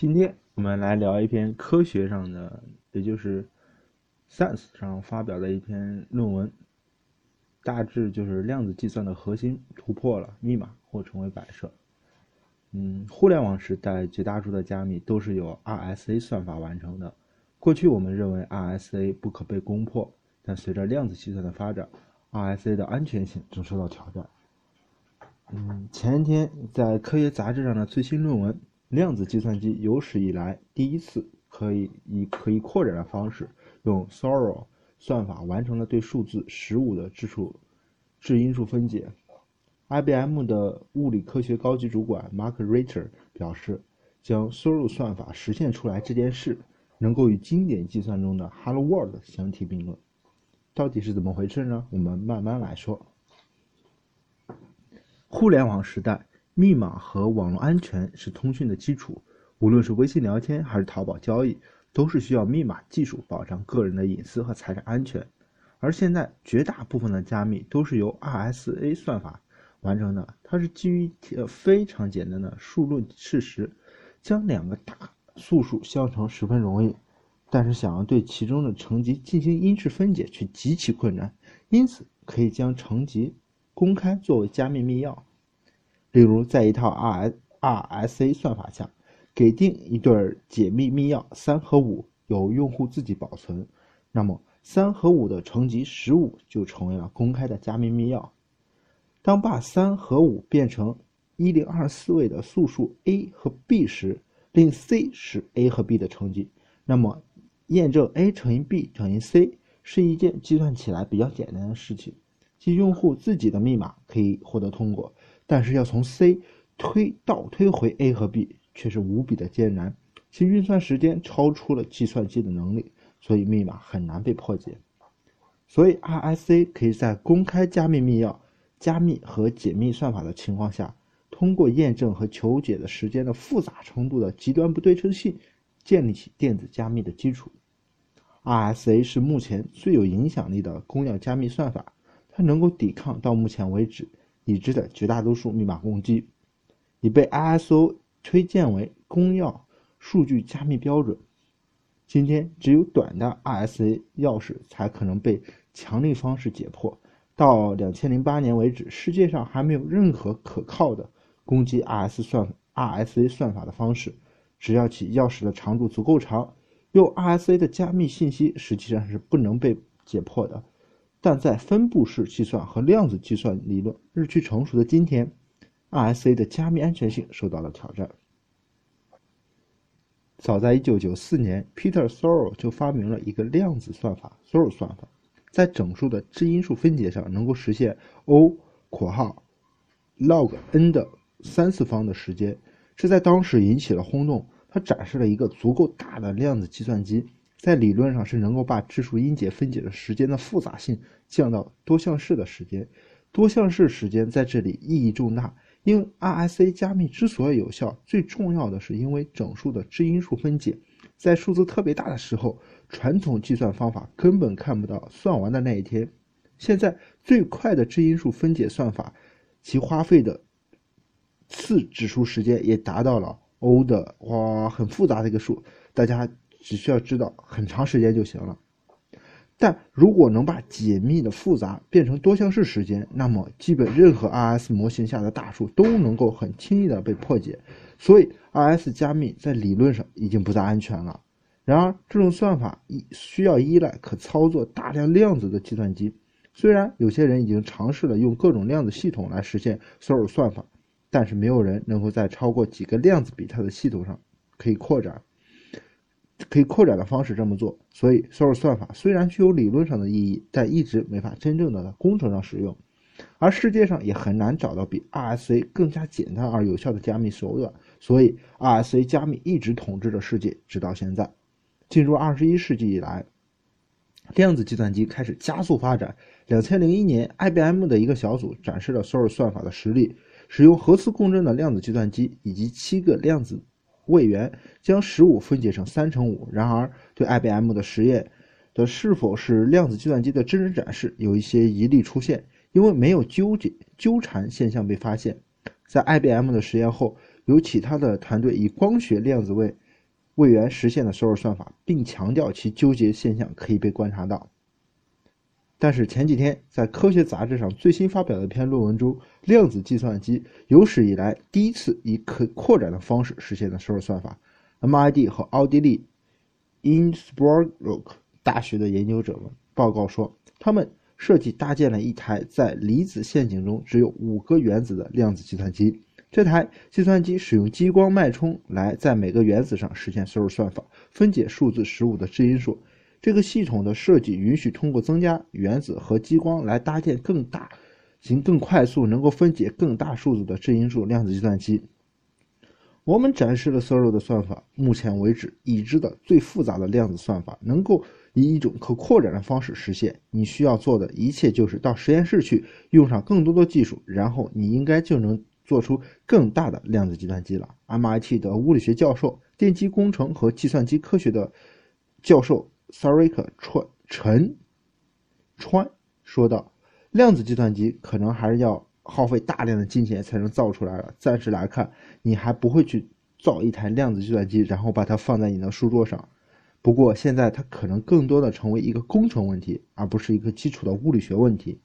今天我们来聊一篇科学上的，也就是《Science》上发表的一篇论文，大致就是量子计算的核心突破了密码或成为摆设。嗯，互联网时代绝大多数的加密都是由 RSA 算法完成的。过去我们认为 RSA 不可被攻破，但随着量子计算的发展，RSA 的安全性正受到挑战。嗯，前天在科学杂志上的最新论文。量子计算机有史以来第一次可以以可以扩展的方式，用 Shor 算法完成了对数字十五的质数质因数分解。IBM 的物理科学高级主管 Mark Richter 表示，将 Shor 算法实现出来这件事，能够与经典计算中的 Hello World 相提并论。到底是怎么回事呢？我们慢慢来说。互联网时代。密码和网络安全是通讯的基础，无论是微信聊天还是淘宝交易，都是需要密码技术保障个人的隐私和财产安全。而现在，绝大部分的加密都是由 RSA 算法完成的，它是基于非常简单的数论事实，将两个大素数相乘十分容易，但是想要对其中的乘积进行因式分解却极其困难，因此可以将乘积公开作为加密密钥。例如，在一套 R RSA 算法下，给定一对解密密钥三和五由用户自己保存，那么三和五的乘积十五就成为了公开的加密密钥。当把三和五变成一零二四位的素数 a 和 b 时，令 c 是 a 和 b 的乘积，那么验证 a 乘以 b 等于 c 是一件计算起来比较简单的事情，即用户自己的密码可以获得通过。但是要从 C 推倒推回 A 和 B 却是无比的艰难，其运算时间超出了计算机的能力，所以密码很难被破解。所以 RSA 可以在公开加密密钥、加密和解密算法的情况下，通过验证和求解的时间的复杂程度的极端不对称性，建立起电子加密的基础。RSA 是目前最有影响力的公钥加密算法，它能够抵抗到目前为止。已知的绝大多数密码攻击，已被 ISO 推荐为公钥数据加密标准。今天，只有短的 RSA 钥匙才可能被强力方式解破。到两千零八年为止，世界上还没有任何可靠的攻击 RS 算 RSA 算法的方式。只要其钥匙的长度足够长，用 RSA 的加密信息实际上是不能被解破的。但在分布式计算和量子计算理论日趋成熟的今天，RSA 的加密安全性受到了挑战。早在1994年，Peter Thor 就发明了一个量子算法 ——Thor 算法，在整数的质因数分解上能够实现 O（ 括号 log n 的三次方的时间，这在当时引起了轰动。它展示了一个足够大的量子计算机。在理论上是能够把质数因解分解的时间的复杂性降到多项式的时间。多项式时间在这里意义重大，因为 RSA 加密之所以有效，最重要的是因为整数的质因数分解，在数字特别大的时候，传统计算方法根本看不到算完的那一天。现在最快的质因数分解算法，其花费的次指数时间也达到了 O 的哇，很复杂的一个数，大家。只需要知道很长时间就行了，但如果能把解密的复杂变成多项式时间，那么基本任何 RS 模型下的大数都能够很轻易的被破解。所以 RS 加密在理论上已经不再安全了。然而，这种算法依需要依赖可操作大量量子的计算机。虽然有些人已经尝试了用各种量子系统来实现所有算法，但是没有人能够在超过几个量子比特的系统上可以扩展。可以扩展的方式这么做，所以 Shor 算法虽然具有理论上的意义，但一直没法真正的在工程上使用。而世界上也很难找到比 RSA 更加简单而有效的加密手段，所以 RSA 加密一直统治着世界，直到现在。进入二十一世纪以来，量子计算机开始加速发展。两千零一年，IBM 的一个小组展示了 Shor 算法的实力，使用核磁共振的量子计算机以及七个量子。位元将十五分解成三乘五。然而，对 IBM 的实验的是否是量子计算机的真实展示有一些疑虑出现，因为没有纠结纠缠现象被发现。在 IBM 的实验后，由其他的团队以光学量子位位元实现的索尔算法，并强调其纠结现象可以被观察到。但是前几天在科学杂志上最新发表的一篇论文中，量子计算机有史以来第一次以可扩展的方式实现了索尔算法。MIT 和奥地利 Innsbruck 大学的研究者们报告说，他们设计搭建了一台在离子陷阱中只有五个原子的量子计算机。这台计算机使用激光脉冲来在每个原子上实现索尔算法，分解数字十五的质因数。这个系统的设计允许通过增加原子和激光来搭建更大、行更快速、能够分解更大数字的质因数量子计算机。我们展示了 s o r o 的算法，目前为止已知的最复杂的量子算法，能够以一种可扩展的方式实现。你需要做的一切就是到实验室去，用上更多的技术，然后你应该就能做出更大的量子计算机了。MIT 的物理学教授、电机工程和计算机科学的教授。萨瑞克川陈川说道：“量子计算机可能还是要耗费大量的金钱才能造出来了。暂时来看，你还不会去造一台量子计算机，然后把它放在你的书桌上。不过，现在它可能更多的成为一个工程问题，而不是一个基础的物理学问题。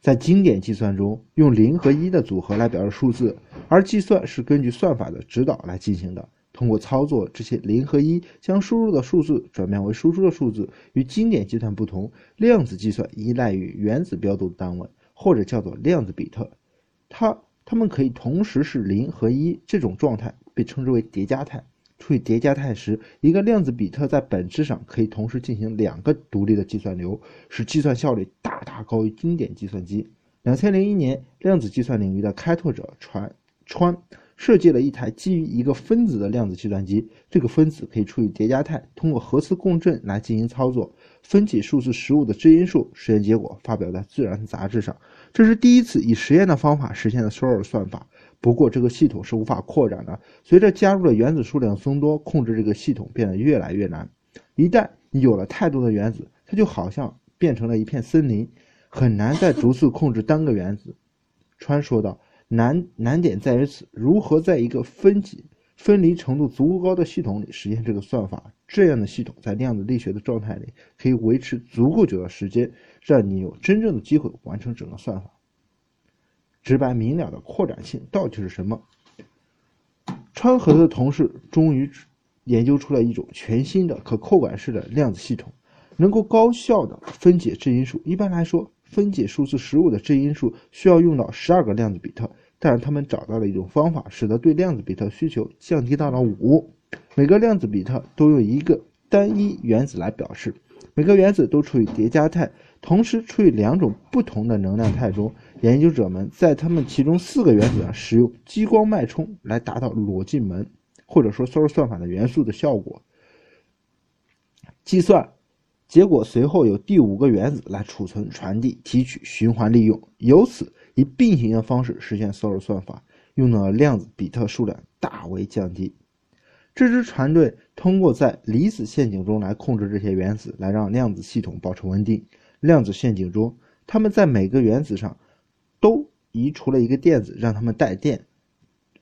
在经典计算中，用零和一的组合来表示数字，而计算是根据算法的指导来进行的。”通过操作这些零和一，将输入的数字转变为输出的数字。与经典计算不同，量子计算依赖于原子标度单位，或者叫做量子比特。它它们可以同时是零和一，这种状态被称之为叠加态。处于叠加态时，一个量子比特在本质上可以同时进行两个独立的计算流，使计算效率大大高于经典计算机。两千零一年，量子计算领域的开拓者传川。设计了一台基于一个分子的量子计算机，这个分子可以处于叠加态，通过核磁共振来进行操作，分解数字十五的质因数。实验结果发表在《自然》杂志上。这是第一次以实验的方法实现的索尔算法。不过，这个系统是无法扩展的。随着加入的原子数量增多，控制这个系统变得越来越难。一旦你有了太多的原子，它就好像变成了一片森林，很难再逐次控制单个原子。川说道。难难点在于此，如何在一个分级分离程度足够高的系统里实现这个算法？这样的系统在量子力学的状态里可以维持足够久的时间，让你有真正的机会完成整个算法。直白明了的扩展性到底是什么？川和的同事终于研究出了一种全新的可扩展式的量子系统，能够高效的分解质因数。一般来说。分解数字十五的质因数需要用到十二个量子比特，但是他们找到了一种方法，使得对量子比特需求降低到了五。每个量子比特都用一个单一原子来表示，每个原子都处于叠加态，同时处于两种不同的能量态中。研究者们在他们其中四个原子上使用激光脉冲来达到逻辑门或者说 s o r 算法的元素的效果。计算。结果随后有第五个原子来储存、传递、提取、循环利用，由此以并行的方式实现索尔算法，用的量子比特数量大为降低。这支船队通过在离子陷阱中来控制这些原子，来让量子系统保持稳定。量子陷阱中，他们在每个原子上都移除了一个电子，让它们带电。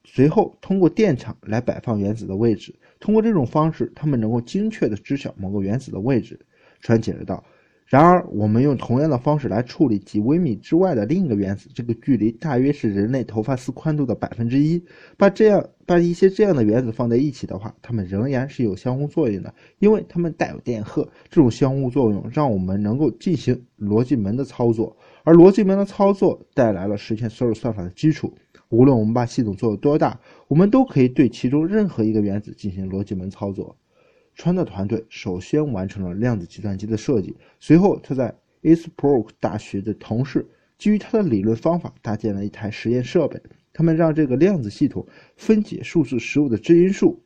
随后通过电场来摆放原子的位置。通过这种方式，他们能够精确地知晓某个原子的位置。川解释道：“然而，我们用同样的方式来处理几微米之外的另一个原子，这个距离大约是人类头发丝宽度的百分之一。把这样把一些这样的原子放在一起的话，它们仍然是有相互作用的，因为它们带有电荷。这种相互作用让我们能够进行逻辑门的操作，而逻辑门的操作带来了实现所有算法的基础。无论我们把系统做得多大，我们都可以对其中任何一个原子进行逻辑门操作。”川的团队首先完成了量子计算机的设计，随后他在 Innsbruck 大学的同事基于他的理论方法搭建了一台实验设备。他们让这个量子系统分解数字十五的质因数，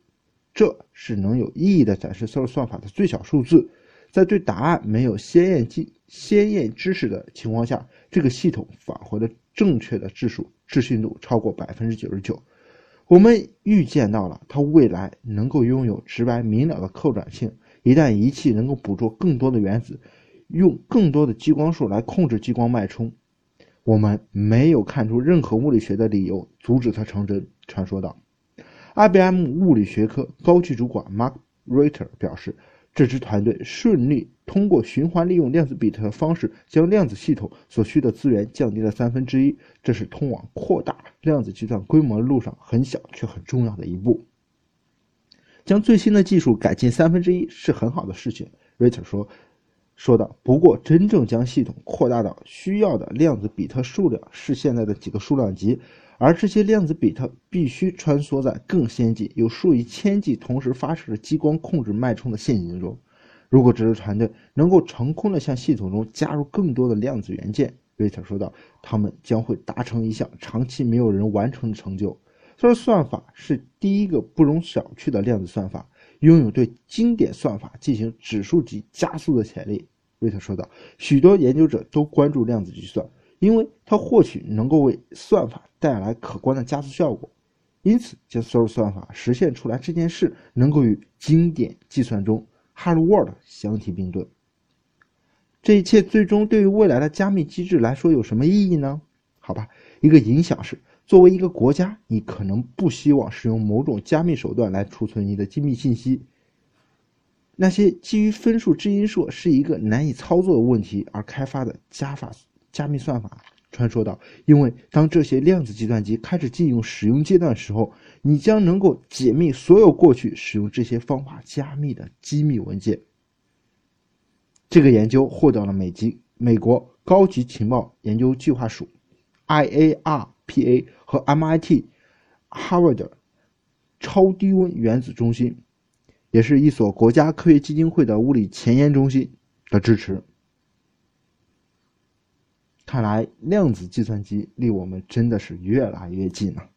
这是能有意义的展示索算法的最小数字。在对答案没有鲜艳记鲜艳知识的情况下，这个系统返回了正确的质数，置信度超过百分之九十九。我们预见到了它未来能够拥有直白明了的扩展性。一旦仪器能够捕捉更多的原子，用更多的激光束来控制激光脉冲，我们没有看出任何物理学的理由阻止它成真。传说道 IBM 物理学科高级主管 Mark Reiter 表示，这支团队顺利通过循环利用量子比特的方式，将量子系统所需的资源降低了三分之一。这是通往扩大量子计算规模的路上很小却很重要的一步。将最新的技术改进三分之一是很好的事情，Reiter 说。说道：“不过，真正将系统扩大到需要的量子比特数量是现在的几个数量级，而这些量子比特必须穿梭在更先进、有数以千计同时发射的激光控制脉冲的陷阱中。如果这支团队能够成功的向系统中加入更多的量子元件，瑞特说道，他们将会达成一项长期没有人完成的成就。这个算法是第一个不容小觑的量子算法，拥有对经典算法进行指数级加速的潜力。”瑞特说道：“许多研究者都关注量子计算，因为它或许能够为算法带来可观的加速效果。因此，将所有算法实现出来这件事，能够与经典计算中 Hello World 相提并论。这一切最终对于未来的加密机制来说有什么意义呢？好吧，一个影响是，作为一个国家，你可能不希望使用某种加密手段来储存你的机密信息。”那些基于分数质因数是一个难以操作的问题而开发的加法加密算法，传说道，因为当这些量子计算机开始进入使用阶段的时候，你将能够解密所有过去使用这些方法加密的机密文件。这个研究获得了美籍美国高级情报研究计划署 （IARPA） 和 MIT 哈佛的超低温原子中心。也是一所国家科学基金会的物理前沿中心的支持。看来量子计算机离我们真的是越来越近了。